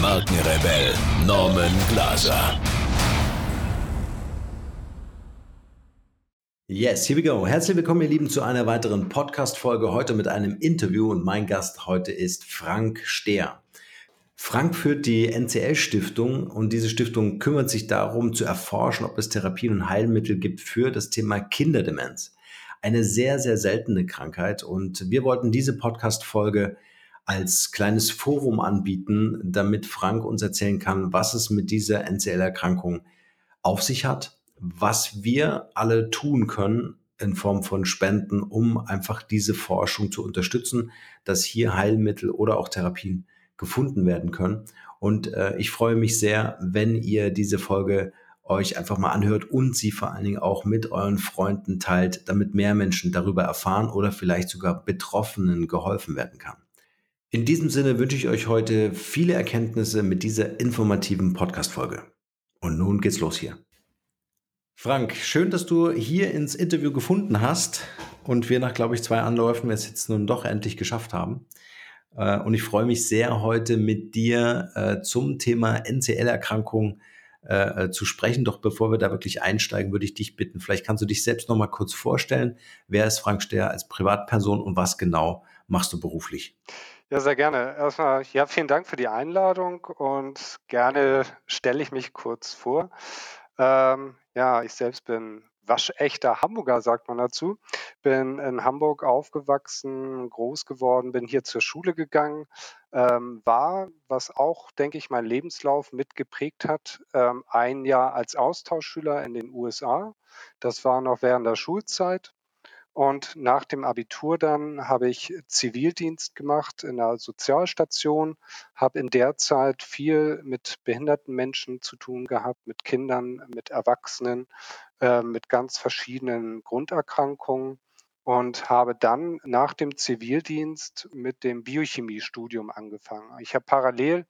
Markenrebell Norman Glaser. Yes, here we go. Herzlich willkommen, ihr Lieben, zu einer weiteren Podcast-Folge. Heute mit einem Interview und mein Gast heute ist Frank Stehr. Frank führt die NCL-Stiftung und diese Stiftung kümmert sich darum, zu erforschen, ob es Therapien und Heilmittel gibt für das Thema Kinderdemenz. Eine sehr, sehr seltene Krankheit und wir wollten diese Podcast-Folge als kleines Forum anbieten, damit Frank uns erzählen kann, was es mit dieser NCL-Erkrankung auf sich hat, was wir alle tun können in Form von Spenden, um einfach diese Forschung zu unterstützen, dass hier Heilmittel oder auch Therapien gefunden werden können. Und äh, ich freue mich sehr, wenn ihr diese Folge euch einfach mal anhört und sie vor allen Dingen auch mit euren Freunden teilt, damit mehr Menschen darüber erfahren oder vielleicht sogar Betroffenen geholfen werden kann. In diesem Sinne wünsche ich euch heute viele Erkenntnisse mit dieser informativen Podcast-Folge. Und nun geht's los hier. Frank, schön, dass du hier ins Interview gefunden hast und wir nach, glaube ich, zwei Anläufen es jetzt nun doch endlich geschafft haben. Äh, und ich freue mich sehr, heute mit dir äh, zum Thema NCL-Erkrankung äh, zu sprechen. Doch bevor wir da wirklich einsteigen, würde ich dich bitten, vielleicht kannst du dich selbst noch mal kurz vorstellen. Wer ist Frank Stehr als Privatperson und was genau machst du beruflich? Ja, sehr gerne. Erstmal, ja, vielen Dank für die Einladung und gerne stelle ich mich kurz vor. Ähm, ja, ich selbst bin waschechter Hamburger, sagt man dazu. Bin in Hamburg aufgewachsen, groß geworden, bin hier zur Schule gegangen, ähm, war, was auch, denke ich, mein Lebenslauf mitgeprägt hat, ähm, ein Jahr als Austauschschüler in den USA. Das war noch während der Schulzeit. Und nach dem Abitur dann habe ich Zivildienst gemacht in einer Sozialstation, habe in der Zeit viel mit behinderten Menschen zu tun gehabt, mit Kindern, mit Erwachsenen, äh, mit ganz verschiedenen Grunderkrankungen und habe dann nach dem Zivildienst mit dem Biochemiestudium angefangen. Ich habe parallel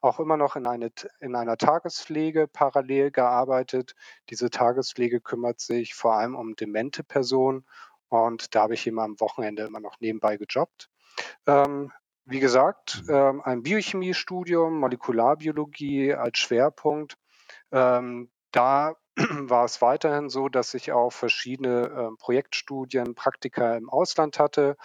auch immer noch in, eine, in einer Tagespflege parallel gearbeitet. Diese Tagespflege kümmert sich vor allem um demente Personen und da habe ich immer am Wochenende immer noch nebenbei gejobbt. Ähm, wie gesagt, ähm, ein Biochemiestudium, Molekularbiologie als Schwerpunkt. Ähm, da war es weiterhin so, dass ich auch verschiedene äh, Projektstudien, Praktika im Ausland hatte,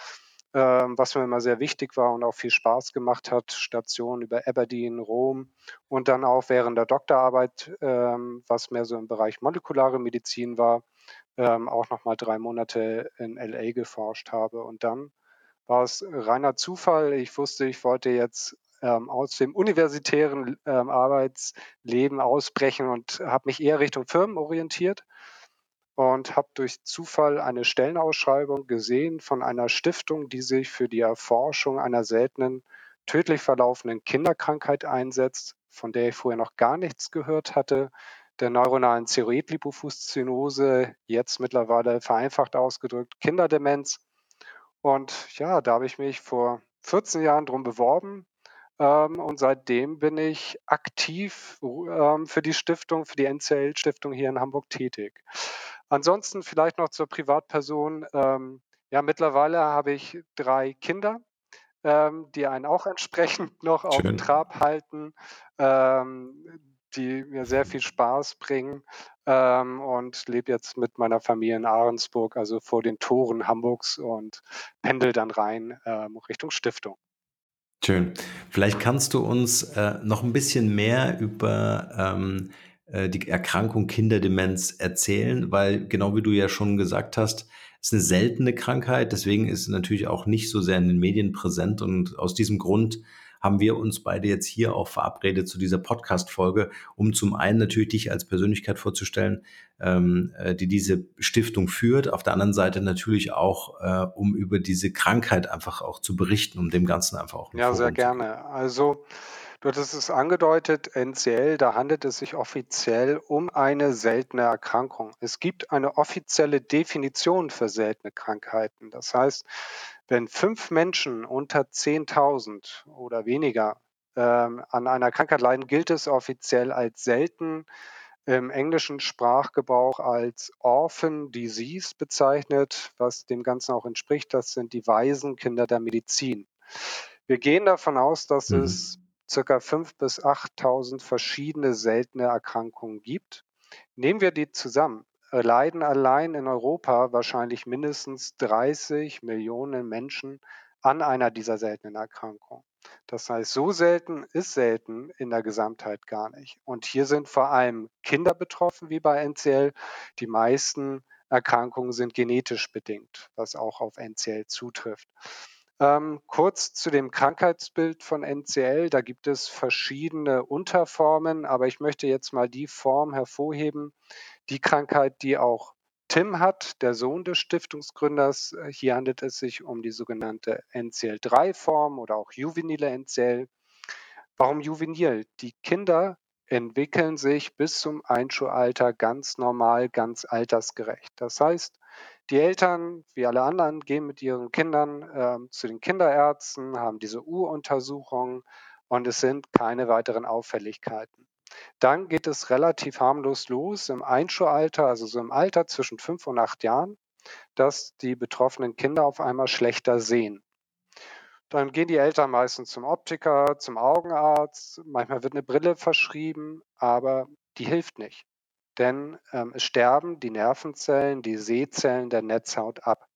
ähm, was mir immer sehr wichtig war und auch viel Spaß gemacht hat. Stationen über Aberdeen, Rom und dann auch während der Doktorarbeit, ähm, was mehr so im Bereich molekulare Medizin war, ähm, auch nochmal drei Monate in LA geforscht habe. Und dann war es reiner Zufall. Ich wusste, ich wollte jetzt ähm, aus dem universitären ähm, Arbeitsleben ausbrechen und habe mich eher Richtung Firmen orientiert und habe durch Zufall eine Stellenausschreibung gesehen von einer Stiftung, die sich für die Erforschung einer seltenen, tödlich verlaufenden Kinderkrankheit einsetzt, von der ich vorher noch gar nichts gehört hatte der neuronalen Zeroidlipofuszinose, jetzt mittlerweile vereinfacht ausgedrückt Kinderdemenz. Und ja, da habe ich mich vor 14 Jahren drum beworben. Ähm, und seitdem bin ich aktiv ähm, für die Stiftung, für die NCL-Stiftung hier in Hamburg tätig. Ansonsten vielleicht noch zur Privatperson. Ähm, ja, mittlerweile habe ich drei Kinder, die einen auch entsprechend noch Schön. auf den Trab halten die mir sehr viel Spaß bringen ähm, und lebe jetzt mit meiner Familie in Ahrensburg, also vor den Toren Hamburgs und pendel dann rein ähm, Richtung Stiftung. Schön. Vielleicht kannst du uns äh, noch ein bisschen mehr über ähm, äh, die Erkrankung Kinderdemenz erzählen, weil genau wie du ja schon gesagt hast, ist eine seltene Krankheit, deswegen ist sie natürlich auch nicht so sehr in den Medien präsent und aus diesem Grund haben wir uns beide jetzt hier auch verabredet zu dieser Podcast-Folge, um zum einen natürlich dich als Persönlichkeit vorzustellen, ähm, äh, die diese Stiftung führt, auf der anderen Seite natürlich auch, äh, um über diese Krankheit einfach auch zu berichten, um dem Ganzen einfach auch. Ja, sehr gerne. Also Du hattest es angedeutet, NCL, da handelt es sich offiziell um eine seltene Erkrankung. Es gibt eine offizielle Definition für seltene Krankheiten. Das heißt, wenn fünf Menschen unter 10.000 oder weniger ähm, an einer Krankheit leiden, gilt es offiziell als selten im englischen Sprachgebrauch als Orphan Disease bezeichnet, was dem Ganzen auch entspricht. Das sind die Waisenkinder der Medizin. Wir gehen davon aus, dass mhm. es ca. 5.000 bis 8.000 verschiedene seltene Erkrankungen gibt. Nehmen wir die zusammen, äh, leiden allein in Europa wahrscheinlich mindestens 30 Millionen Menschen an einer dieser seltenen Erkrankungen. Das heißt, so selten ist selten in der Gesamtheit gar nicht. Und hier sind vor allem Kinder betroffen, wie bei NCL. Die meisten Erkrankungen sind genetisch bedingt, was auch auf NCL zutrifft. Ähm, kurz zu dem Krankheitsbild von NCL. Da gibt es verschiedene Unterformen, aber ich möchte jetzt mal die Form hervorheben, die Krankheit, die auch Tim hat, der Sohn des Stiftungsgründers. Hier handelt es sich um die sogenannte NCL3-Form oder auch juvenile NCL. Warum juvenil? Die Kinder entwickeln sich bis zum Einschulalter ganz normal, ganz altersgerecht. Das heißt, die Eltern, wie alle anderen, gehen mit ihren Kindern äh, zu den Kinderärzten, haben diese U-Untersuchung und es sind keine weiteren Auffälligkeiten. Dann geht es relativ harmlos los im Einschulalter, also so im Alter zwischen fünf und acht Jahren, dass die betroffenen Kinder auf einmal schlechter sehen. Dann gehen die Eltern meistens zum Optiker, zum Augenarzt. Manchmal wird eine Brille verschrieben, aber die hilft nicht denn ähm, es sterben die Nervenzellen, die Sehzellen der Netzhaut ab.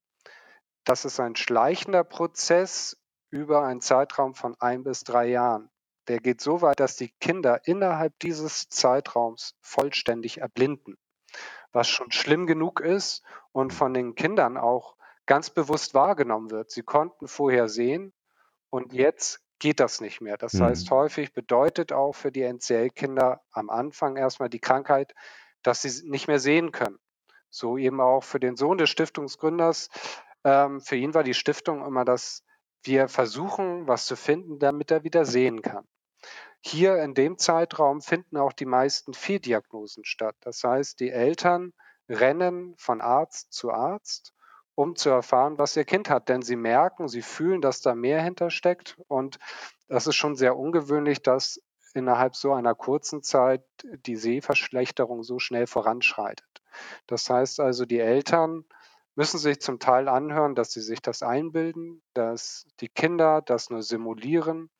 Das ist ein schleichender Prozess über einen Zeitraum von ein bis drei Jahren. Der geht so weit, dass die Kinder innerhalb dieses Zeitraums vollständig erblinden, was schon schlimm genug ist und von den Kindern auch ganz bewusst wahrgenommen wird. Sie konnten vorher sehen und jetzt geht das nicht mehr. Das mhm. heißt, häufig bedeutet auch für die NCL-Kinder am Anfang erstmal die Krankheit, dass sie nicht mehr sehen können. So eben auch für den Sohn des Stiftungsgründers. Ähm, für ihn war die Stiftung immer das, wir versuchen, was zu finden, damit er wieder sehen kann. Hier in dem Zeitraum finden auch die meisten Fehldiagnosen statt. Das heißt, die Eltern rennen von Arzt zu Arzt, um zu erfahren, was ihr Kind hat. Denn sie merken, sie fühlen, dass da mehr hintersteckt. Und das ist schon sehr ungewöhnlich, dass innerhalb so einer kurzen Zeit die Sehverschlechterung so schnell voranschreitet. Das heißt also, die Eltern müssen sich zum Teil anhören, dass sie sich das einbilden, dass die Kinder das nur simulieren.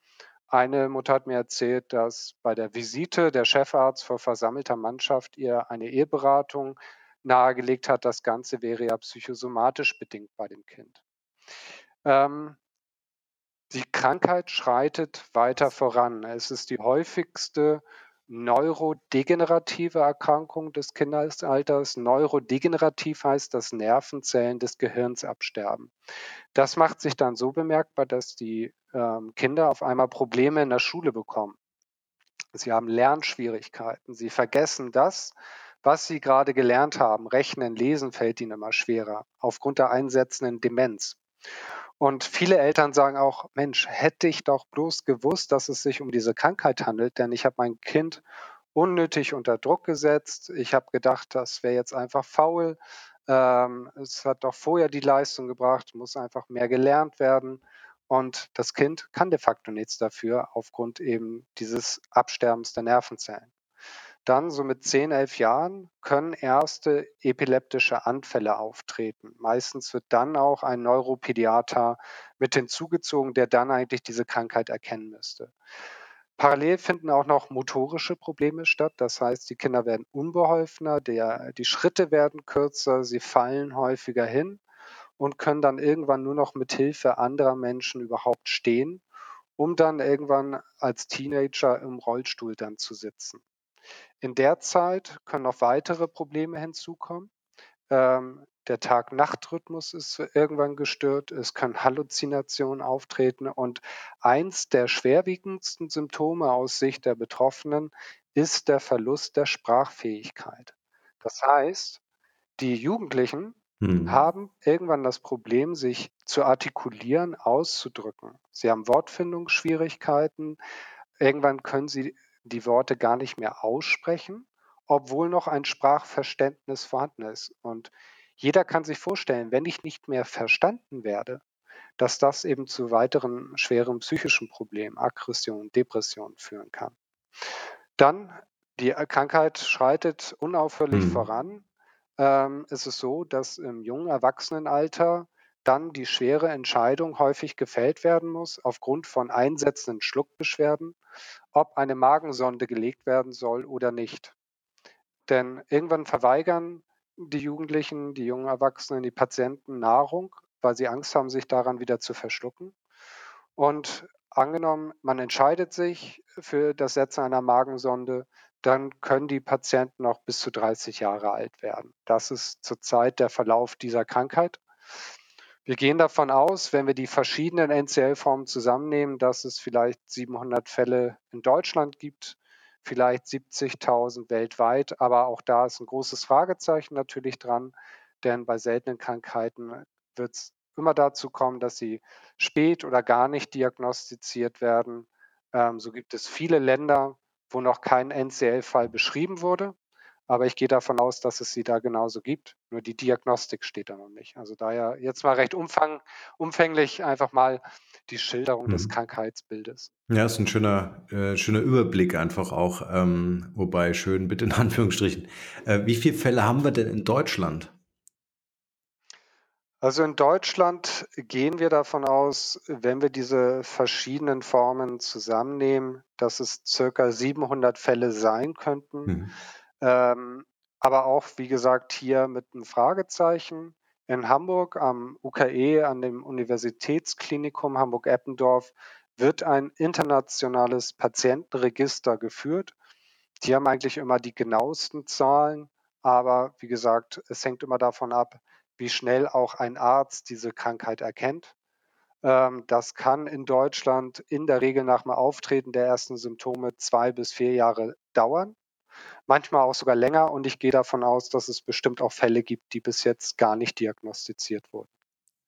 Eine Mutter hat mir erzählt, dass bei der Visite der Chefarzt vor versammelter Mannschaft ihr eine Eheberatung nahegelegt hat, das Ganze wäre ja psychosomatisch bedingt bei dem Kind. Ähm, die Krankheit schreitet weiter voran. Es ist die häufigste neurodegenerative Erkrankung des Kindesalters. Neurodegenerativ heißt, dass Nervenzellen des Gehirns absterben. Das macht sich dann so bemerkbar, dass die ähm, Kinder auf einmal Probleme in der Schule bekommen. Sie haben Lernschwierigkeiten. Sie vergessen das, was sie gerade gelernt haben. Rechnen, lesen fällt ihnen immer schwerer aufgrund der einsetzenden Demenz. Und viele Eltern sagen auch, Mensch, hätte ich doch bloß gewusst, dass es sich um diese Krankheit handelt, denn ich habe mein Kind unnötig unter Druck gesetzt. Ich habe gedacht, das wäre jetzt einfach faul. Ähm, es hat doch vorher die Leistung gebracht, muss einfach mehr gelernt werden. Und das Kind kann de facto nichts dafür aufgrund eben dieses Absterbens der Nervenzellen. Dann so mit 10, 11 Jahren können erste epileptische Anfälle auftreten. Meistens wird dann auch ein Neuropädiater mit hinzugezogen, der dann eigentlich diese Krankheit erkennen müsste. Parallel finden auch noch motorische Probleme statt. Das heißt, die Kinder werden unbeholfener, der, die Schritte werden kürzer, sie fallen häufiger hin und können dann irgendwann nur noch mit Hilfe anderer Menschen überhaupt stehen, um dann irgendwann als Teenager im Rollstuhl dann zu sitzen. In der Zeit können noch weitere Probleme hinzukommen. Ähm, der Tag-Nacht-Rhythmus ist irgendwann gestört, es können Halluzinationen auftreten und eins der schwerwiegendsten Symptome aus Sicht der Betroffenen ist der Verlust der Sprachfähigkeit. Das heißt, die Jugendlichen hm. haben irgendwann das Problem, sich zu artikulieren, auszudrücken. Sie haben Wortfindungsschwierigkeiten, irgendwann können sie die Worte gar nicht mehr aussprechen, obwohl noch ein Sprachverständnis vorhanden ist. Und jeder kann sich vorstellen, wenn ich nicht mehr verstanden werde, dass das eben zu weiteren schweren psychischen Problemen, Aggression, Depression führen kann. Dann, die Krankheit schreitet unaufhörlich mhm. voran. Ähm, es ist so, dass im jungen Erwachsenenalter dann die schwere Entscheidung häufig gefällt werden muss, aufgrund von einsetzenden Schluckbeschwerden, ob eine Magensonde gelegt werden soll oder nicht. Denn irgendwann verweigern die Jugendlichen, die jungen Erwachsenen, die Patienten Nahrung, weil sie Angst haben, sich daran wieder zu verschlucken. Und angenommen, man entscheidet sich für das Setzen einer Magensonde, dann können die Patienten noch bis zu 30 Jahre alt werden. Das ist zurzeit der Verlauf dieser Krankheit. Wir gehen davon aus, wenn wir die verschiedenen NCL-Formen zusammennehmen, dass es vielleicht 700 Fälle in Deutschland gibt, vielleicht 70.000 weltweit. Aber auch da ist ein großes Fragezeichen natürlich dran, denn bei seltenen Krankheiten wird es immer dazu kommen, dass sie spät oder gar nicht diagnostiziert werden. Ähm, so gibt es viele Länder, wo noch kein NCL-Fall beschrieben wurde. Aber ich gehe davon aus, dass es sie da genauso gibt. Nur die Diagnostik steht da noch nicht. Also daher jetzt mal recht umfang, umfänglich einfach mal die Schilderung mhm. des Krankheitsbildes. Ja, ist ein schöner, äh, schöner Überblick einfach auch. Ähm, wobei schön, bitte in Anführungsstrichen. Äh, wie viele Fälle haben wir denn in Deutschland? Also in Deutschland gehen wir davon aus, wenn wir diese verschiedenen Formen zusammennehmen, dass es circa 700 Fälle sein könnten. Mhm. Ähm, aber auch, wie gesagt, hier mit einem Fragezeichen. In Hamburg am UKE, an dem Universitätsklinikum Hamburg-Eppendorf, wird ein internationales Patientenregister geführt. Die haben eigentlich immer die genauesten Zahlen, aber wie gesagt, es hängt immer davon ab, wie schnell auch ein Arzt diese Krankheit erkennt. Ähm, das kann in Deutschland in der Regel nach dem Auftreten der ersten Symptome zwei bis vier Jahre dauern manchmal auch sogar länger. Und ich gehe davon aus, dass es bestimmt auch Fälle gibt, die bis jetzt gar nicht diagnostiziert wurden.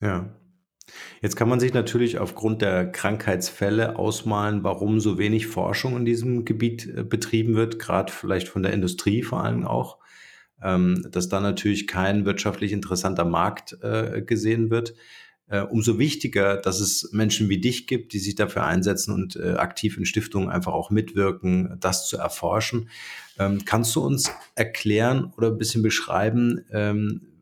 Ja. Jetzt kann man sich natürlich aufgrund der Krankheitsfälle ausmalen, warum so wenig Forschung in diesem Gebiet äh, betrieben wird, gerade vielleicht von der Industrie vor allem auch, ähm, dass da natürlich kein wirtschaftlich interessanter Markt äh, gesehen wird äh, umso wichtiger, dass es Menschen wie dich gibt, die sich dafür einsetzen und äh, aktiv in Stiftungen einfach auch mitwirken, das zu erforschen. Ähm, kannst du uns erklären oder ein bisschen beschreiben, ähm,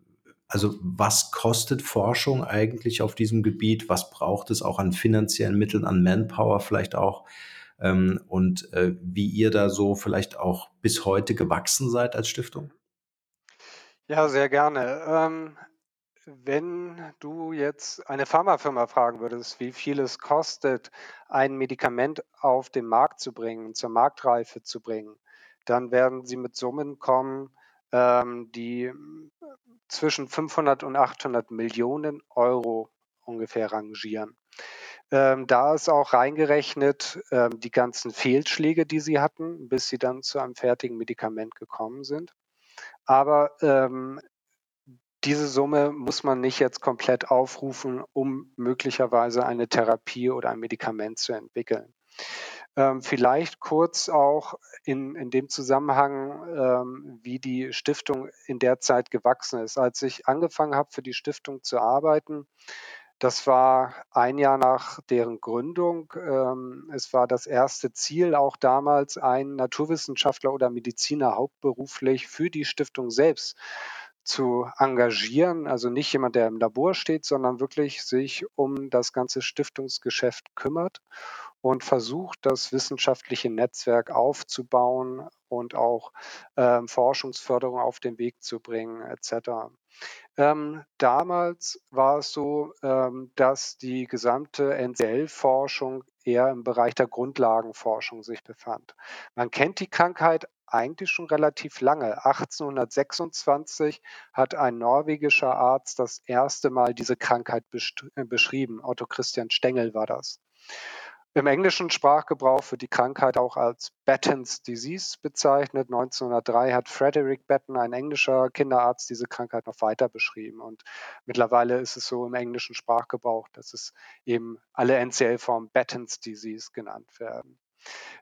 also was kostet Forschung eigentlich auf diesem Gebiet? Was braucht es auch an finanziellen Mitteln, an Manpower vielleicht auch? Ähm, und äh, wie ihr da so vielleicht auch bis heute gewachsen seid als Stiftung? Ja, sehr gerne. Wenn du jetzt eine Pharmafirma fragen würdest, wie viel es kostet, ein Medikament auf den Markt zu bringen, zur Marktreife zu bringen, dann werden sie mit Summen kommen, ähm, die zwischen 500 und 800 Millionen Euro ungefähr rangieren. Ähm, da ist auch reingerechnet ähm, die ganzen Fehlschläge, die sie hatten, bis sie dann zu einem fertigen Medikament gekommen sind. Aber ähm, diese Summe muss man nicht jetzt komplett aufrufen, um möglicherweise eine Therapie oder ein Medikament zu entwickeln. Ähm, vielleicht kurz auch in, in dem Zusammenhang, ähm, wie die Stiftung in der Zeit gewachsen ist. Als ich angefangen habe, für die Stiftung zu arbeiten, das war ein Jahr nach deren Gründung. Ähm, es war das erste Ziel, auch damals einen Naturwissenschaftler oder Mediziner hauptberuflich für die Stiftung selbst zu engagieren. Also nicht jemand, der im Labor steht, sondern wirklich sich um das ganze Stiftungsgeschäft kümmert und versucht, das wissenschaftliche Netzwerk aufzubauen und auch ähm, Forschungsförderung auf den Weg zu bringen, etc. Ähm, damals war es so, ähm, dass die gesamte NCL-Forschung eher im Bereich der Grundlagenforschung sich befand. Man kennt die Krankheit eigentlich schon relativ lange. 1826 hat ein norwegischer Arzt das erste Mal diese Krankheit äh, beschrieben. Otto Christian Stengel war das. Im englischen Sprachgebrauch wird die Krankheit auch als Batten's Disease bezeichnet. 1903 hat Frederick Batten, ein englischer Kinderarzt, diese Krankheit noch weiter beschrieben. Und mittlerweile ist es so im englischen Sprachgebrauch, dass es eben alle NCL-Formen Batten's Disease genannt werden.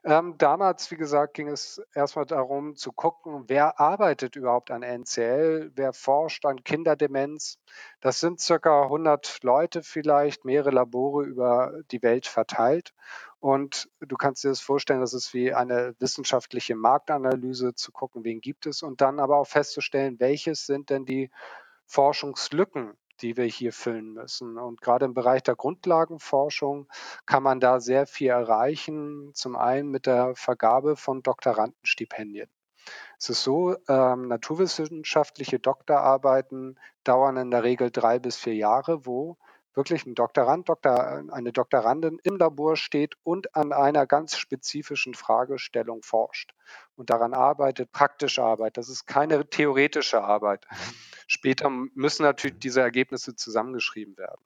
Ähm, damals, wie gesagt, ging es erstmal darum zu gucken, wer arbeitet überhaupt an NCL, wer forscht an Kinderdemenz. Das sind circa 100 Leute vielleicht, mehrere Labore über die Welt verteilt. Und du kannst dir das vorstellen, das ist wie eine wissenschaftliche Marktanalyse zu gucken, wen gibt es und dann aber auch festzustellen, welches sind denn die Forschungslücken, die wir hier füllen müssen. Und gerade im Bereich der Grundlagenforschung kann man da sehr viel erreichen. Zum einen mit der Vergabe von Doktorandenstipendien. Es ist so, ähm, naturwissenschaftliche Doktorarbeiten dauern in der Regel drei bis vier Jahre, wo wirklich ein Doktorand, Doktor, eine Doktorandin im Labor steht und an einer ganz spezifischen Fragestellung forscht und daran arbeitet, praktische Arbeit. Das ist keine theoretische Arbeit. Später müssen natürlich diese Ergebnisse zusammengeschrieben werden.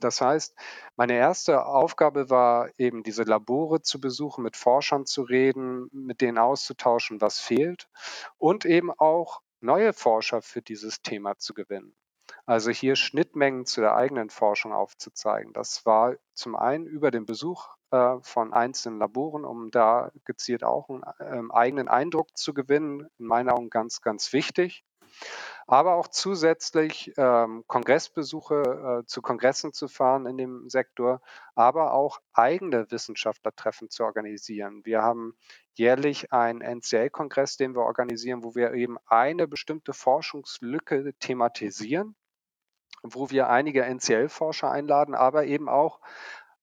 Das heißt, meine erste Aufgabe war eben, diese Labore zu besuchen, mit Forschern zu reden, mit denen auszutauschen, was fehlt und eben auch neue Forscher für dieses Thema zu gewinnen. Also hier Schnittmengen zu der eigenen Forschung aufzuzeigen. Das war zum einen über den Besuch äh, von einzelnen Laboren, um da gezielt auch einen äh, eigenen Eindruck zu gewinnen. In meinen Augen ganz, ganz wichtig aber auch zusätzlich ähm, Kongressbesuche äh, zu Kongressen zu fahren in dem Sektor, aber auch eigene Wissenschaftlertreffen zu organisieren. Wir haben jährlich einen NCL-Kongress, den wir organisieren, wo wir eben eine bestimmte Forschungslücke thematisieren wo wir einige NCL-Forscher einladen, aber eben auch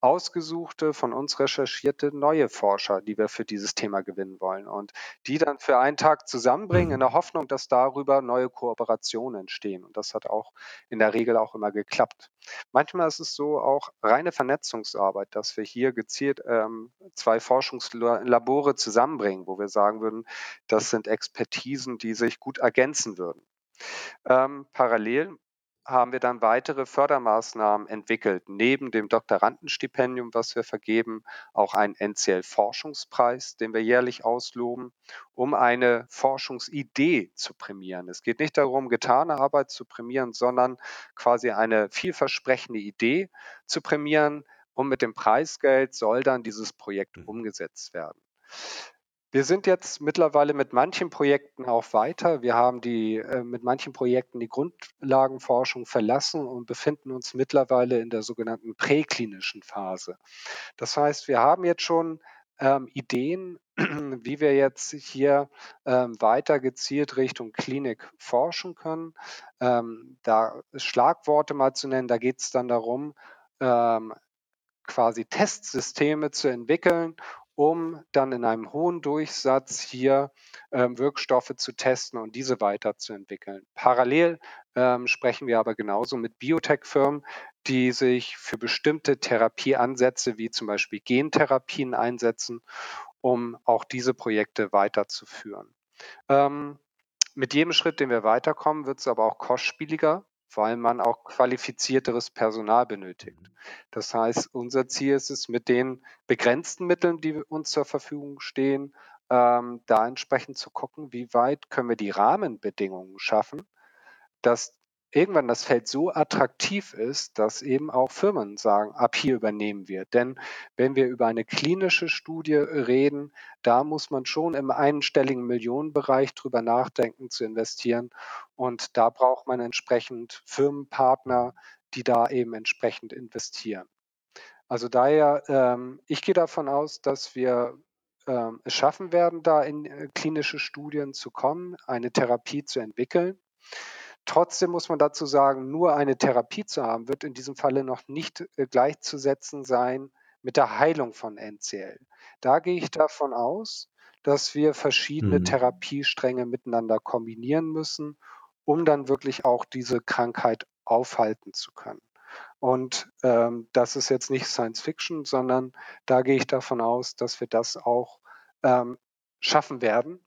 ausgesuchte, von uns recherchierte neue Forscher, die wir für dieses Thema gewinnen wollen und die dann für einen Tag zusammenbringen in der Hoffnung, dass darüber neue Kooperationen entstehen. Und das hat auch in der Regel auch immer geklappt. Manchmal ist es so auch reine Vernetzungsarbeit, dass wir hier gezielt ähm, zwei Forschungslabore zusammenbringen, wo wir sagen würden, das sind Expertisen, die sich gut ergänzen würden. Ähm, parallel haben wir dann weitere Fördermaßnahmen entwickelt. Neben dem Doktorandenstipendium, was wir vergeben, auch einen NCL-Forschungspreis, den wir jährlich ausloben, um eine Forschungsidee zu prämieren. Es geht nicht darum, getane Arbeit zu prämieren, sondern quasi eine vielversprechende Idee zu prämieren. Und mit dem Preisgeld soll dann dieses Projekt mhm. umgesetzt werden. Wir sind jetzt mittlerweile mit manchen Projekten auch weiter. Wir haben die äh, mit manchen Projekten die Grundlagenforschung verlassen und befinden uns mittlerweile in der sogenannten präklinischen Phase. Das heißt, wir haben jetzt schon ähm, Ideen, wie wir jetzt hier ähm, weiter gezielt Richtung Klinik forschen können. Ähm, da Schlagworte mal zu nennen, da geht es dann darum, ähm, quasi Testsysteme zu entwickeln, um dann in einem hohen Durchsatz hier ähm, Wirkstoffe zu testen und diese weiterzuentwickeln. Parallel ähm, sprechen wir aber genauso mit Biotech-Firmen, die sich für bestimmte Therapieansätze wie zum Beispiel Gentherapien einsetzen, um auch diese Projekte weiterzuführen. Ähm, mit jedem Schritt, den wir weiterkommen, wird es aber auch kostspieliger weil man auch qualifizierteres Personal benötigt. Das heißt, unser Ziel ist es, mit den begrenzten Mitteln, die uns zur Verfügung stehen, ähm, da entsprechend zu gucken, wie weit können wir die Rahmenbedingungen schaffen, dass irgendwann das Feld so attraktiv ist, dass eben auch Firmen sagen, ab hier übernehmen wir. Denn wenn wir über eine klinische Studie reden, da muss man schon im einstelligen Millionenbereich drüber nachdenken zu investieren. Und da braucht man entsprechend Firmenpartner, die da eben entsprechend investieren. Also daher, ähm, ich gehe davon aus, dass wir ähm, es schaffen werden, da in äh, klinische Studien zu kommen, eine Therapie zu entwickeln. Trotzdem muss man dazu sagen, nur eine Therapie zu haben, wird in diesem Falle noch nicht äh, gleichzusetzen sein mit der Heilung von NCL. Da gehe ich davon aus, dass wir verschiedene mhm. Therapiestränge miteinander kombinieren müssen, um dann wirklich auch diese Krankheit aufhalten zu können. Und ähm, das ist jetzt nicht Science Fiction, sondern da gehe ich davon aus, dass wir das auch ähm, schaffen werden.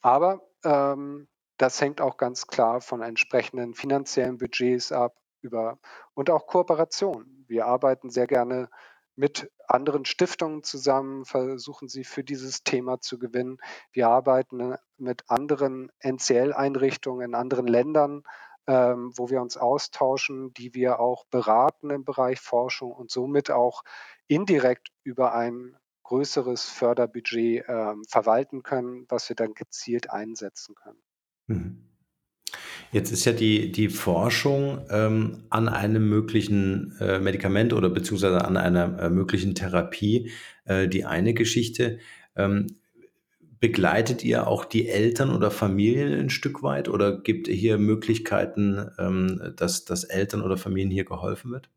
Aber ähm, das hängt auch ganz klar von entsprechenden finanziellen Budgets ab über und auch Kooperation. Wir arbeiten sehr gerne mit anderen Stiftungen zusammen, versuchen sie für dieses Thema zu gewinnen. Wir arbeiten mit anderen NCL-Einrichtungen in anderen Ländern, ähm, wo wir uns austauschen, die wir auch beraten im Bereich Forschung und somit auch indirekt über ein größeres Förderbudget äh, verwalten können, was wir dann gezielt einsetzen können. Mhm. Jetzt ist ja die, die Forschung ähm, an einem möglichen äh, Medikament oder beziehungsweise an einer äh, möglichen Therapie äh, die eine Geschichte. Ähm, begleitet ihr auch die Eltern oder Familien ein Stück weit oder gibt ihr hier Möglichkeiten, ähm, dass, dass Eltern oder Familien hier geholfen wird?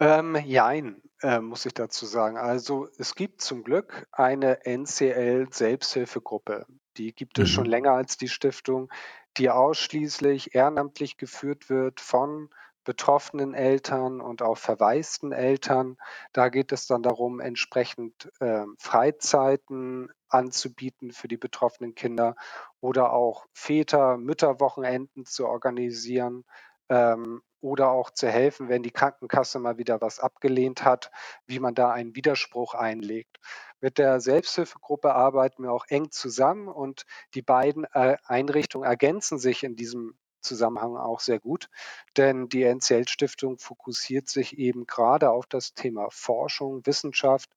Ähm, jein, äh, muss ich dazu sagen. Also es gibt zum Glück eine NCL-Selbsthilfegruppe. Die gibt es schon mhm. länger als die Stiftung, die ausschließlich ehrenamtlich geführt wird von betroffenen Eltern und auch verwaisten Eltern. Da geht es dann darum, entsprechend äh, Freizeiten anzubieten für die betroffenen Kinder oder auch Väter, Mütterwochenenden zu organisieren ähm, oder auch zu helfen, wenn die Krankenkasse mal wieder was abgelehnt hat, wie man da einen Widerspruch einlegt. Mit der Selbsthilfegruppe arbeiten wir auch eng zusammen und die beiden äh, Einrichtungen ergänzen sich in diesem Zusammenhang auch sehr gut, denn die NCL Stiftung fokussiert sich eben gerade auf das Thema Forschung, Wissenschaft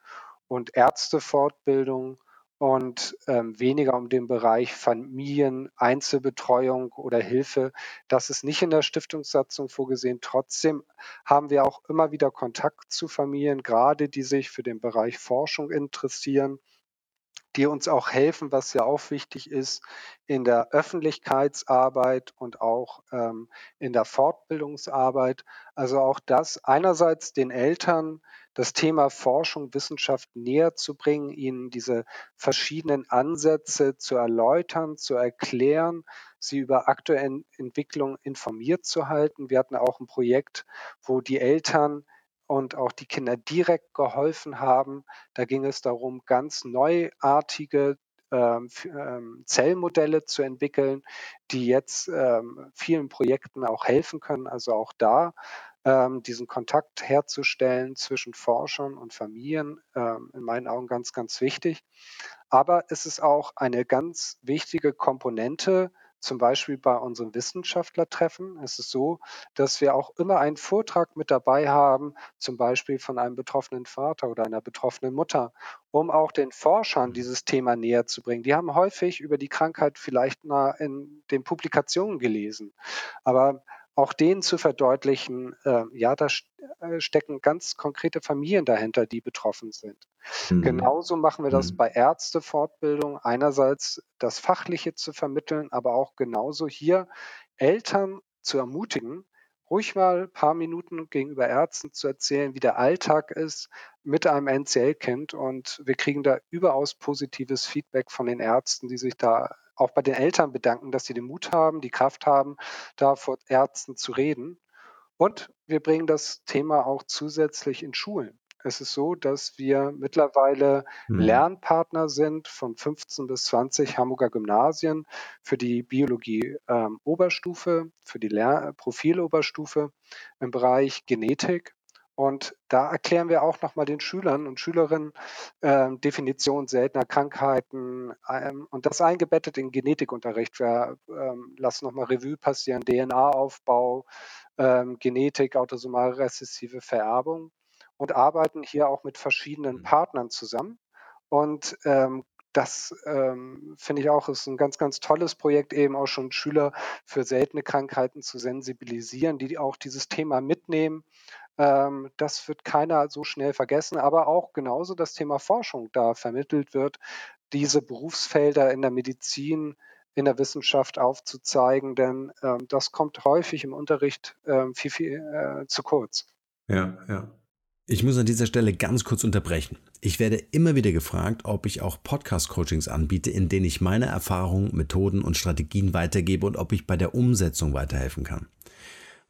und Ärztefortbildung und ähm, weniger um den Bereich Familien, Einzelbetreuung oder Hilfe. Das ist nicht in der Stiftungssatzung vorgesehen. Trotzdem haben wir auch immer wieder Kontakt zu Familien, gerade die sich für den Bereich Forschung interessieren die uns auch helfen, was ja auch wichtig ist, in der Öffentlichkeitsarbeit und auch ähm, in der Fortbildungsarbeit. Also auch das einerseits den Eltern das Thema Forschung, Wissenschaft näher zu bringen, ihnen diese verschiedenen Ansätze zu erläutern, zu erklären, sie über aktuelle Entwicklungen informiert zu halten. Wir hatten auch ein Projekt, wo die Eltern und auch die Kinder direkt geholfen haben. Da ging es darum, ganz neuartige ähm, ähm, Zellmodelle zu entwickeln, die jetzt ähm, vielen Projekten auch helfen können. Also auch da ähm, diesen Kontakt herzustellen zwischen Forschern und Familien, ähm, in meinen Augen ganz, ganz wichtig. Aber es ist auch eine ganz wichtige Komponente zum Beispiel bei unseren Wissenschaftlertreffen ist es so, dass wir auch immer einen Vortrag mit dabei haben, zum Beispiel von einem betroffenen Vater oder einer betroffenen Mutter, um auch den Forschern mhm. dieses Thema näher zu bringen. Die haben häufig über die Krankheit vielleicht mal in den Publikationen gelesen, aber auch denen zu verdeutlichen, äh, ja, da äh, stecken ganz konkrete Familien dahinter, die betroffen sind. Mhm. Genauso machen wir das mhm. bei Ärztefortbildung. Einerseits das Fachliche zu vermitteln, aber auch genauso hier Eltern zu ermutigen, ruhig mal ein paar Minuten gegenüber Ärzten zu erzählen, wie der Alltag ist mit einem NCL-Kind. Und wir kriegen da überaus positives Feedback von den Ärzten, die sich da auch bei den Eltern bedanken, dass sie den Mut haben, die Kraft haben, da vor Ärzten zu reden. Und wir bringen das Thema auch zusätzlich in Schulen. Es ist so, dass wir mittlerweile mhm. Lernpartner sind von 15 bis 20 Hamburger Gymnasien für die Biologie ähm, Oberstufe, für die Lehr Profiloberstufe im Bereich Genetik und da erklären wir auch nochmal den Schülern und Schülerinnen äh, Definition seltener Krankheiten ähm, und das eingebettet in Genetikunterricht. Wir ähm, lassen nochmal Revue passieren, DNA-Aufbau, ähm, Genetik, autosomale rezessive Vererbung und arbeiten hier auch mit verschiedenen mhm. Partnern zusammen. Und ähm, das ähm, finde ich auch ist ein ganz, ganz tolles Projekt, eben auch schon Schüler für seltene Krankheiten zu sensibilisieren, die auch dieses Thema mitnehmen ähm, das wird keiner so schnell vergessen, aber auch genauso das Thema Forschung da vermittelt wird, diese Berufsfelder in der Medizin, in der Wissenschaft aufzuzeigen, denn ähm, das kommt häufig im Unterricht ähm, viel, viel äh, zu kurz. Ja, ja. Ich muss an dieser Stelle ganz kurz unterbrechen. Ich werde immer wieder gefragt, ob ich auch Podcast-Coachings anbiete, in denen ich meine Erfahrungen, Methoden und Strategien weitergebe und ob ich bei der Umsetzung weiterhelfen kann.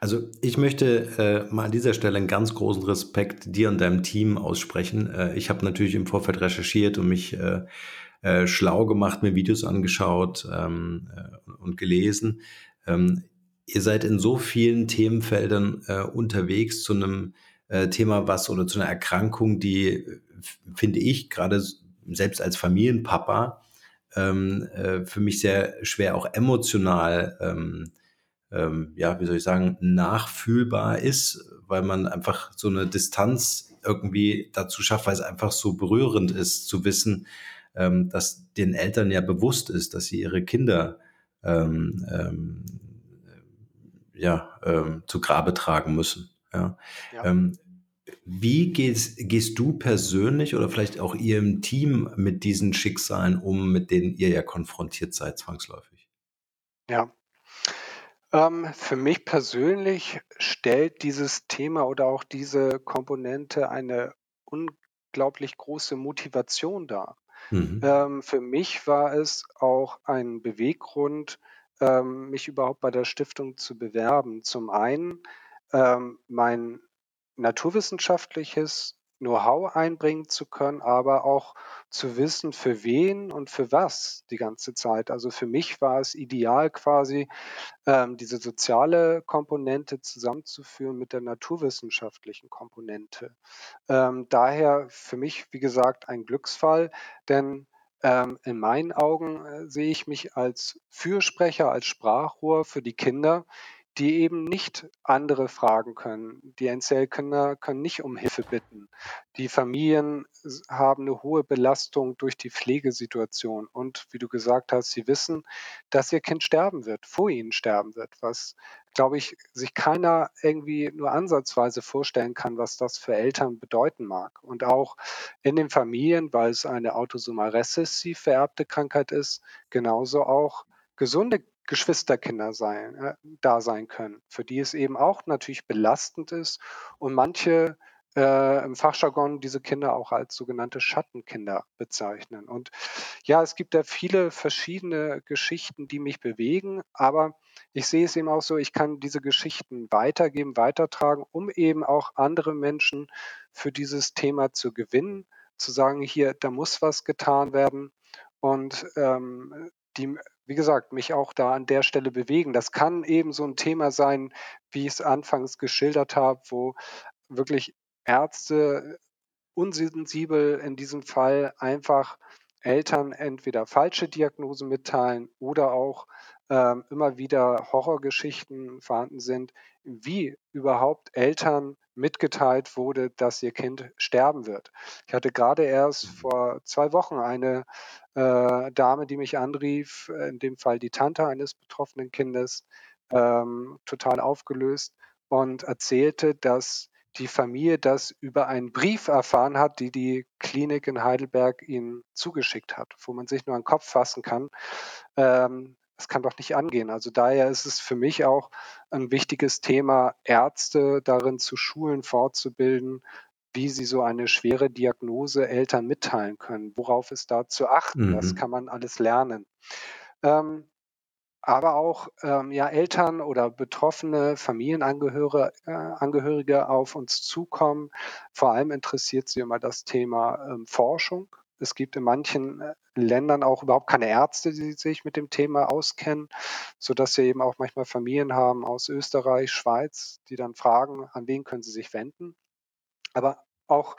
Also ich möchte äh, mal an dieser Stelle einen ganz großen Respekt dir und deinem Team aussprechen. Äh, ich habe natürlich im Vorfeld recherchiert und mich äh, äh, schlau gemacht, mir Videos angeschaut ähm, äh, und gelesen. Ähm, ihr seid in so vielen Themenfeldern äh, unterwegs zu einem Thema, was oder zu einer Erkrankung, die, finde ich, gerade selbst als Familienpapa ähm, äh, für mich sehr schwer auch emotional ähm, ähm, ja, wie soll ich sagen, nachfühlbar ist, weil man einfach so eine Distanz irgendwie dazu schafft, weil es einfach so berührend ist, zu wissen, ähm, dass den Eltern ja bewusst ist, dass sie ihre Kinder ähm, ähm, ja, ähm, zu Grabe tragen müssen. Ja. ja. Ähm, wie gehst, gehst du persönlich oder vielleicht auch ihr im Team mit diesen Schicksalen um, mit denen ihr ja konfrontiert seid, zwangsläufig? Ja, ähm, für mich persönlich stellt dieses Thema oder auch diese Komponente eine unglaublich große Motivation dar. Mhm. Ähm, für mich war es auch ein Beweggrund, ähm, mich überhaupt bei der Stiftung zu bewerben. Zum einen ähm, mein naturwissenschaftliches Know-how einbringen zu können, aber auch zu wissen, für wen und für was die ganze Zeit. Also für mich war es ideal quasi, ähm, diese soziale Komponente zusammenzuführen mit der naturwissenschaftlichen Komponente. Ähm, daher für mich, wie gesagt, ein Glücksfall, denn ähm, in meinen Augen äh, sehe ich mich als Fürsprecher, als Sprachrohr für die Kinder, die eben nicht andere fragen können. Die NCL-Kinder können nicht um Hilfe bitten. Die Familien haben eine hohe Belastung durch die Pflegesituation. Und wie du gesagt hast, sie wissen, dass ihr Kind sterben wird, vor ihnen sterben wird, was, glaube ich, sich keiner irgendwie nur ansatzweise vorstellen kann, was das für Eltern bedeuten mag. Und auch in den Familien, weil es eine autosomal rezessiv vererbte Krankheit ist, genauso auch gesunde Geschwisterkinder sein, äh, da sein können, für die es eben auch natürlich belastend ist und manche äh, im Fachjargon diese Kinder auch als sogenannte Schattenkinder bezeichnen. Und ja, es gibt da viele verschiedene Geschichten, die mich bewegen, aber ich sehe es eben auch so, ich kann diese Geschichten weitergeben, weitertragen, um eben auch andere Menschen für dieses Thema zu gewinnen, zu sagen, hier, da muss was getan werden. Und ähm, die wie gesagt, mich auch da an der Stelle bewegen. Das kann eben so ein Thema sein, wie ich es anfangs geschildert habe, wo wirklich Ärzte unsensibel in diesem Fall einfach Eltern entweder falsche Diagnosen mitteilen oder auch ähm, immer wieder Horrorgeschichten vorhanden sind, wie überhaupt Eltern mitgeteilt wurde, dass ihr Kind sterben wird. Ich hatte gerade erst mhm. vor zwei Wochen eine äh, Dame, die mich anrief, in dem Fall die Tante eines betroffenen Kindes, ähm, total aufgelöst und erzählte, dass die Familie das über einen Brief erfahren hat, die die Klinik in Heidelberg ihnen zugeschickt hat, wo man sich nur an den Kopf fassen kann. Ähm, das kann doch nicht angehen. Also daher ist es für mich auch ein wichtiges Thema, Ärzte darin zu schulen, fortzubilden, wie sie so eine schwere Diagnose Eltern mitteilen können. Worauf ist da zu achten? Mhm. Das kann man alles lernen. Ähm, aber auch ähm, ja, Eltern oder betroffene Familienangehörige äh, auf uns zukommen. Vor allem interessiert sie immer das Thema ähm, Forschung. Es gibt in manchen äh, Ländern auch überhaupt keine Ärzte, die sich mit dem Thema auskennen, sodass wir eben auch manchmal Familien haben aus Österreich, Schweiz, die dann fragen, an wen können sie sich wenden. Aber auch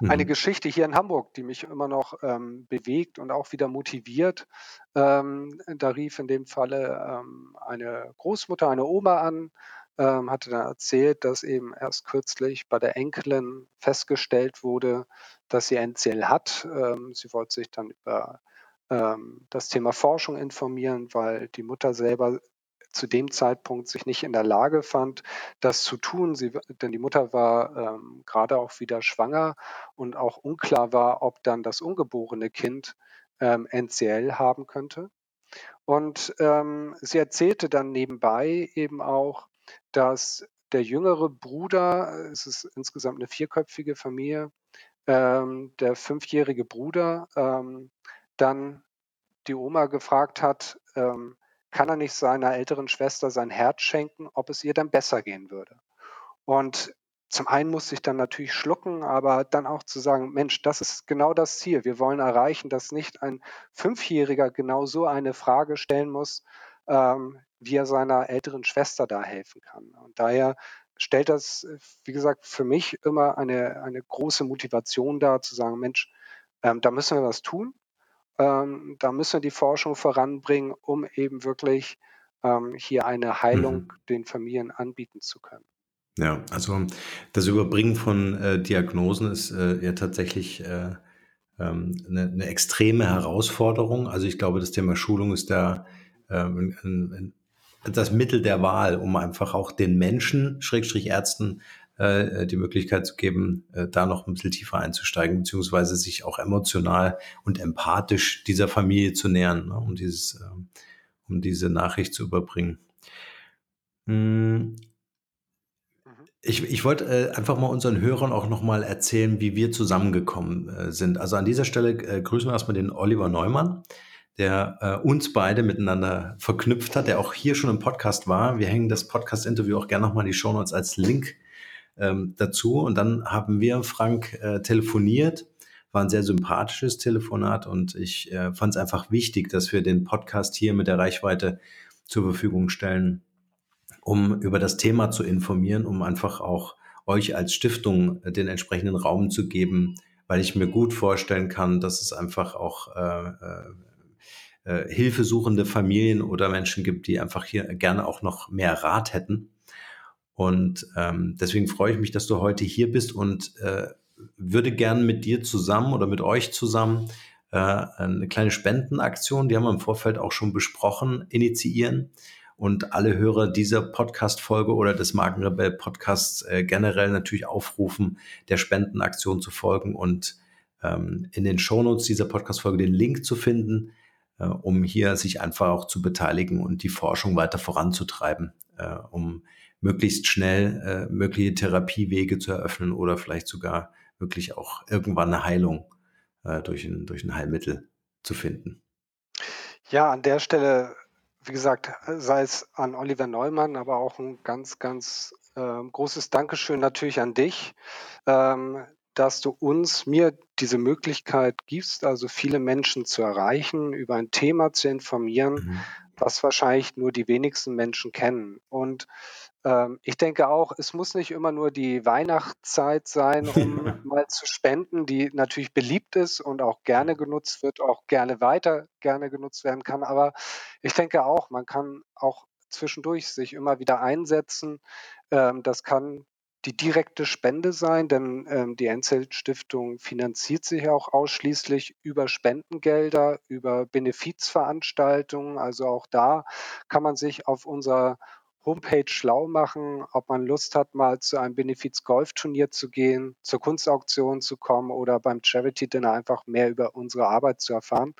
mhm. eine Geschichte hier in Hamburg, die mich immer noch ähm, bewegt und auch wieder motiviert. Ähm, da rief in dem Falle ähm, eine Großmutter, eine Oma an, ähm, hatte dann erzählt, dass eben erst kürzlich bei der Enkelin festgestellt wurde, dass sie NCL hat. Ähm, sie wollte sich dann über ähm, das Thema Forschung informieren, weil die Mutter selber zu dem Zeitpunkt sich nicht in der Lage fand, das zu tun. Sie, denn die Mutter war ähm, gerade auch wieder schwanger und auch unklar war, ob dann das ungeborene Kind ähm, NCL haben könnte. Und ähm, sie erzählte dann nebenbei eben auch, dass der jüngere Bruder, es ist insgesamt eine vierköpfige Familie, ähm, der fünfjährige Bruder ähm, dann die Oma gefragt hat, ähm, kann er nicht seiner älteren Schwester sein Herz schenken, ob es ihr dann besser gehen würde. Und zum einen musste ich dann natürlich schlucken, aber dann auch zu sagen, Mensch, das ist genau das Ziel. Wir wollen erreichen, dass nicht ein Fünfjähriger genau so eine Frage stellen muss, ähm, wie er seiner älteren Schwester da helfen kann. Und daher stellt das, wie gesagt, für mich immer eine, eine große Motivation dar, zu sagen, Mensch, ähm, da müssen wir was tun. Ähm, da müssen wir die Forschung voranbringen, um eben wirklich ähm, hier eine Heilung mhm. den Familien anbieten zu können. Ja, also das Überbringen von äh, Diagnosen ist äh, ja tatsächlich äh, ähm, eine, eine, extreme Herausforderung. Also ich glaube, das Thema Schulung ist da ähm, ein, ein, das Mittel der Wahl, um einfach auch den Menschen, Schrägstrich Ärzten, äh, die Möglichkeit zu geben, äh, da noch ein bisschen tiefer einzusteigen, beziehungsweise sich auch emotional und empathisch dieser Familie zu nähern, ne, um dieses, äh, um diese Nachricht zu überbringen. Hm. Ich, ich wollte äh, einfach mal unseren Hörern auch nochmal erzählen, wie wir zusammengekommen äh, sind. Also an dieser Stelle äh, grüßen wir erstmal den Oliver Neumann, der äh, uns beide miteinander verknüpft hat, der auch hier schon im Podcast war. Wir hängen das Podcast-Interview auch gerne nochmal in die Show Notes als Link ähm, dazu. Und dann haben wir Frank äh, telefoniert. War ein sehr sympathisches Telefonat und ich äh, fand es einfach wichtig, dass wir den Podcast hier mit der Reichweite zur Verfügung stellen um über das Thema zu informieren, um einfach auch euch als Stiftung den entsprechenden Raum zu geben, weil ich mir gut vorstellen kann, dass es einfach auch äh, äh, hilfesuchende Familien oder Menschen gibt, die einfach hier gerne auch noch mehr Rat hätten. Und ähm, deswegen freue ich mich, dass du heute hier bist und äh, würde gern mit dir zusammen oder mit euch zusammen äh, eine kleine Spendenaktion, die haben wir im Vorfeld auch schon besprochen, initiieren und alle Hörer dieser Podcast-Folge oder des Markenrebell-Podcasts äh, generell natürlich aufrufen, der Spendenaktion zu folgen und ähm, in den Shownotes dieser Podcast-Folge den Link zu finden, um hier sich einfach auch zu beteiligen und die Forschung weiter voranzutreiben, äh, um möglichst schnell äh, mögliche Therapiewege zu eröffnen oder vielleicht sogar wirklich auch irgendwann eine Heilung äh, durch, ein, durch ein Heilmittel zu finden. Ja, an der Stelle wie gesagt, sei es an Oliver Neumann, aber auch ein ganz, ganz äh, großes Dankeschön natürlich an dich, ähm, dass du uns, mir diese Möglichkeit gibst, also viele Menschen zu erreichen, über ein Thema zu informieren, mhm. was wahrscheinlich nur die wenigsten Menschen kennen. Und ähm, ich denke auch, es muss nicht immer nur die Weihnachtszeit sein, um mal zu spenden, die natürlich beliebt ist und auch gerne genutzt wird, auch gerne weiter gerne genutzt werden kann. Aber ich denke auch, man kann auch zwischendurch sich immer wieder einsetzen. Ähm, das kann die direkte Spende sein, denn ähm, die Endzelt-Stiftung finanziert sich auch ausschließlich über Spendengelder, über Benefizveranstaltungen. Also auch da kann man sich auf unserer Homepage schlau machen, ob man Lust hat, mal zu einem Benefiz-Golf-Turnier zu gehen, zur Kunstauktion zu kommen oder beim Charity-Dinner einfach mehr über unsere Arbeit zu erfahren.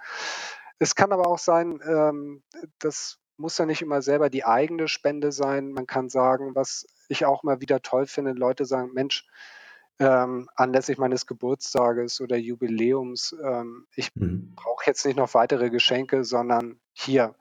Es kann aber auch sein, ähm, das muss ja nicht immer selber die eigene Spende sein. Man kann sagen, was ich auch mal wieder toll finde, Leute sagen, Mensch, ähm, anlässlich meines Geburtstages oder Jubiläums, ähm, ich mhm. brauche jetzt nicht noch weitere Geschenke, sondern hier,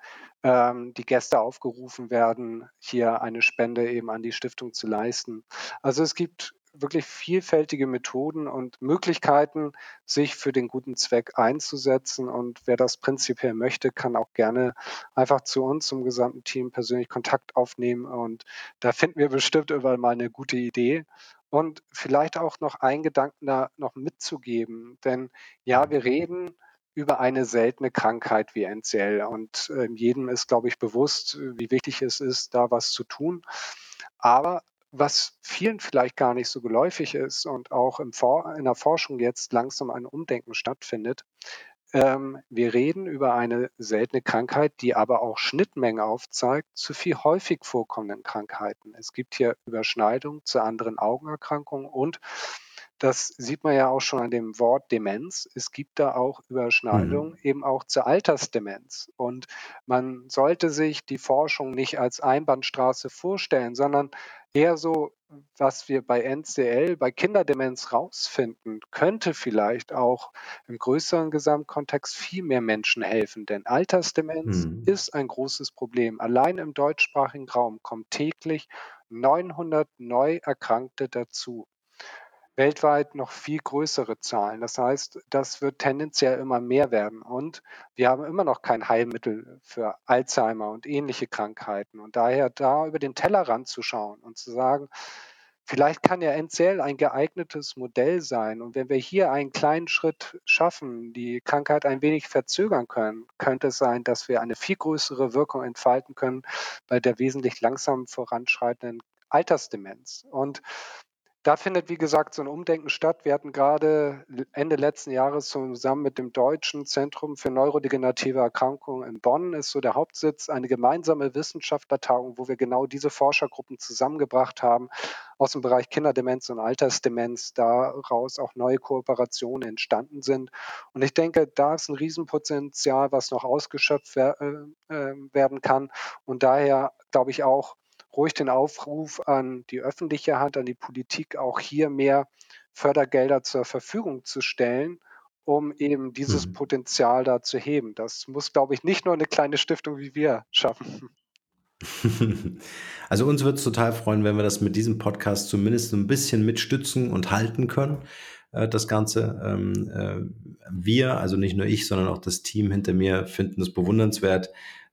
ähm, die Gäste aufgerufen werden, hier eine Spende eben an die Stiftung zu leisten. Also es gibt wirklich vielfältige Methoden und Möglichkeiten, sich für den guten Zweck einzusetzen. Und wer das prinzipiell möchte, kann auch gerne einfach zu uns, zum gesamten Team, persönlich Kontakt aufnehmen. Und da finden wir bestimmt immer mal eine gute Idee. Und vielleicht auch noch einen Gedanken da noch mitzugeben. Denn ja, wir reden über eine seltene Krankheit wie NCL. Und äh, jedem ist, glaube ich, bewusst, wie wichtig es ist, da was zu tun. Aber was vielen vielleicht gar nicht so geläufig ist und auch in der Forschung jetzt langsam ein Umdenken stattfindet, ähm, wir reden über eine seltene Krankheit, die aber auch Schnittmengen aufzeigt zu viel häufig vorkommenden Krankheiten. Es gibt hier Überschneidungen zu anderen Augenerkrankungen und das sieht man ja auch schon an dem Wort Demenz. Es gibt da auch Überschneidungen mhm. eben auch zur Altersdemenz. Und man sollte sich die Forschung nicht als Einbahnstraße vorstellen, sondern eher so, was wir bei NCL, bei Kinderdemenz rausfinden, könnte vielleicht auch im größeren Gesamtkontext viel mehr Menschen helfen. Denn Altersdemenz mhm. ist ein großes Problem. Allein im deutschsprachigen Raum kommen täglich 900 neu Erkrankte dazu weltweit noch viel größere Zahlen. Das heißt, das wird tendenziell immer mehr werden. Und wir haben immer noch kein Heilmittel für Alzheimer und ähnliche Krankheiten. Und daher da über den Tellerrand zu schauen und zu sagen, vielleicht kann ja NCL ein geeignetes Modell sein. Und wenn wir hier einen kleinen Schritt schaffen, die Krankheit ein wenig verzögern können, könnte es sein, dass wir eine viel größere Wirkung entfalten können bei der wesentlich langsam voranschreitenden Altersdemenz. Und da findet, wie gesagt, so ein Umdenken statt. Wir hatten gerade Ende letzten Jahres zusammen mit dem Deutschen Zentrum für neurodegenerative Erkrankungen in Bonn ist so der Hauptsitz eine gemeinsame Wissenschaftlertagung, wo wir genau diese Forschergruppen zusammengebracht haben aus dem Bereich Kinderdemenz und Altersdemenz, daraus auch neue Kooperationen entstanden sind. Und ich denke, da ist ein Riesenpotenzial, was noch ausgeschöpft äh, äh werden kann. Und daher glaube ich auch, ruhig den Aufruf an die öffentliche Hand, an die Politik, auch hier mehr Fördergelder zur Verfügung zu stellen, um eben dieses mhm. Potenzial da zu heben. Das muss, glaube ich, nicht nur eine kleine Stiftung wie wir schaffen. Also uns würde es total freuen, wenn wir das mit diesem Podcast zumindest ein bisschen mitstützen und halten können. Äh, das Ganze. Ähm, äh, wir, also nicht nur ich, sondern auch das Team hinter mir, finden es bewundernswert,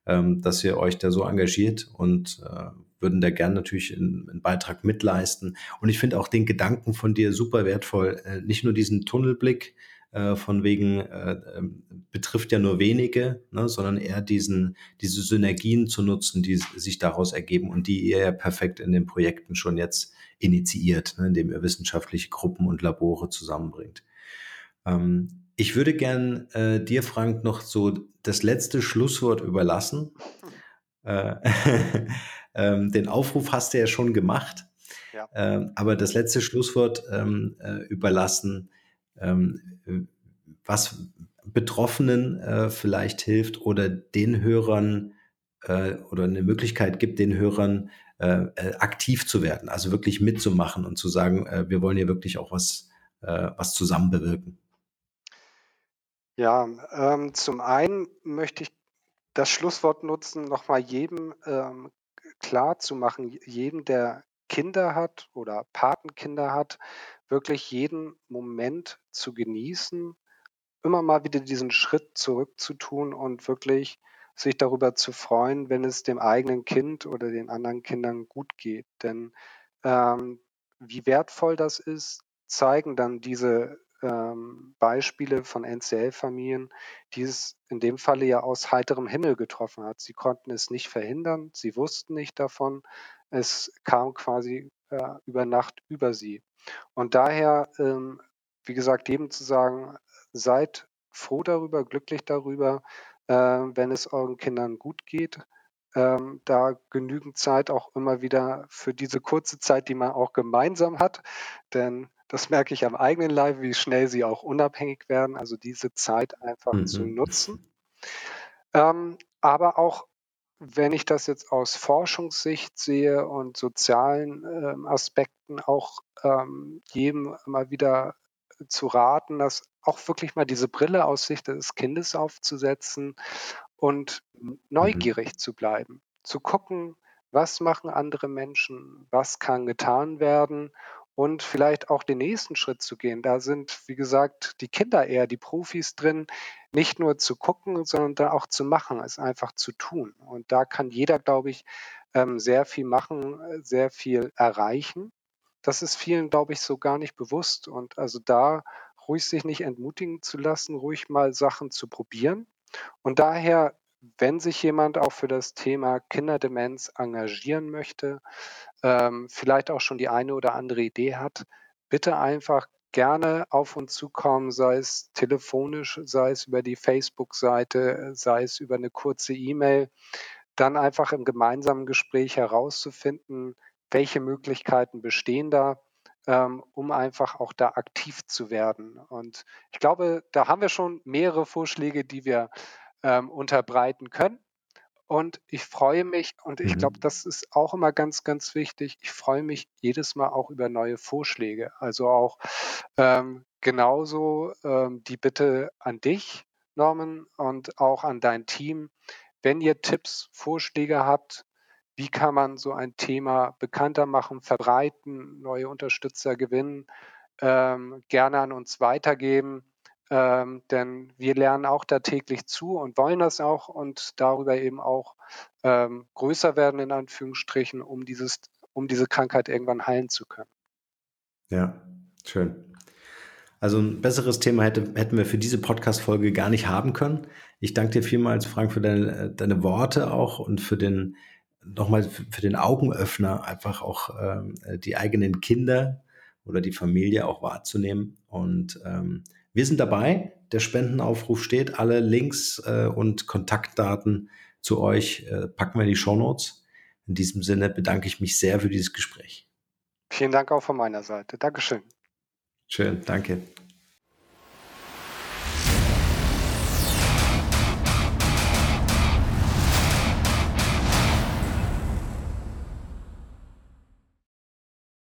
ähm, dass ihr euch da so engagiert und äh, würden da gern natürlich einen, einen Beitrag mitleisten. Und ich finde auch den Gedanken von dir super wertvoll. Äh, nicht nur diesen Tunnelblick äh, von wegen äh, ähm, betrifft ja nur wenige, ne, sondern eher diesen, diese Synergien zu nutzen, die sich daraus ergeben und die ihr ja perfekt in den Projekten schon jetzt initiiert, ne, indem ihr wissenschaftliche Gruppen und Labore zusammenbringt. Ähm, ich würde gern äh, dir, Frank, noch so das letzte Schlusswort überlassen. Äh, ähm, den Aufruf hast du ja schon gemacht, ja. ähm, aber das letzte Schlusswort ähm, äh, überlassen, ähm, was Betroffenen äh, vielleicht hilft oder den Hörern äh, oder eine Möglichkeit gibt, den Hörern äh, äh, aktiv zu werden, also wirklich mitzumachen und zu sagen, äh, wir wollen hier wirklich auch was, was zusammen bewirken. Ja, ähm, zum einen möchte ich das Schlusswort nutzen, nochmal jedem ähm, klar zu machen, jedem, der Kinder hat oder Patenkinder hat, wirklich jeden Moment zu genießen, immer mal wieder diesen Schritt zurückzutun und wirklich sich darüber zu freuen, wenn es dem eigenen Kind oder den anderen Kindern gut geht. Denn ähm, wie wertvoll das ist, zeigen dann diese ähm, Beispiele von NCL-Familien, die es in dem Falle ja aus heiterem Himmel getroffen hat. Sie konnten es nicht verhindern, sie wussten nicht davon, es kam quasi äh, über Nacht über sie. Und daher, ähm, wie gesagt, jedem zu sagen, seid froh darüber, glücklich darüber, äh, wenn es euren Kindern gut geht. Ähm, da genügend Zeit auch immer wieder für diese kurze Zeit, die man auch gemeinsam hat. Denn das merke ich am eigenen Leib, wie schnell sie auch unabhängig werden. Also diese Zeit einfach mhm. zu nutzen. Ähm, aber auch wenn ich das jetzt aus Forschungssicht sehe und sozialen ähm, Aspekten, auch ähm, jedem mal wieder zu raten, dass auch wirklich mal diese Brille aus Sicht des Kindes aufzusetzen und mhm. neugierig mhm. zu bleiben, zu gucken, was machen andere Menschen, was kann getan werden und vielleicht auch den nächsten Schritt zu gehen. Da sind, wie gesagt, die Kinder eher die Profis drin, nicht nur zu gucken, sondern da auch zu machen, es einfach zu tun. Und da kann jeder, glaube ich, ähm, sehr viel machen, sehr viel erreichen. Das ist vielen, glaube ich, so gar nicht bewusst. Und also da ruhig sich nicht entmutigen zu lassen, ruhig mal Sachen zu probieren. Und daher, wenn sich jemand auch für das Thema Kinderdemenz engagieren möchte, ähm, vielleicht auch schon die eine oder andere Idee hat, bitte einfach gerne auf uns zukommen, sei es telefonisch, sei es über die Facebook-Seite, sei es über eine kurze E-Mail, dann einfach im gemeinsamen Gespräch herauszufinden, welche Möglichkeiten bestehen da, ähm, um einfach auch da aktiv zu werden. Und ich glaube, da haben wir schon mehrere Vorschläge, die wir ähm, unterbreiten können. Und ich freue mich, und ich glaube, mhm. das ist auch immer ganz, ganz wichtig, ich freue mich jedes Mal auch über neue Vorschläge. Also auch ähm, genauso ähm, die Bitte an dich, Norman, und auch an dein Team, wenn ihr Tipps, Vorschläge habt, wie kann man so ein Thema bekannter machen, verbreiten, neue Unterstützer gewinnen, ähm, gerne an uns weitergeben ähm, denn wir lernen auch da täglich zu und wollen das auch und darüber eben auch ähm, größer werden, in Anführungsstrichen, um, dieses, um diese Krankheit irgendwann heilen zu können. Ja, schön. Also ein besseres Thema hätte, hätten wir für diese Podcast-Folge gar nicht haben können. Ich danke dir vielmals, Frank, für deine, deine Worte auch und für den nochmal für den Augenöffner, einfach auch ähm, die eigenen Kinder oder die Familie auch wahrzunehmen. Und ähm, wir sind dabei. Der Spendenaufruf steht. Alle Links äh, und Kontaktdaten zu euch äh, packen wir in die Show Notes. In diesem Sinne bedanke ich mich sehr für dieses Gespräch. Vielen Dank auch von meiner Seite. Dankeschön. Schön, danke.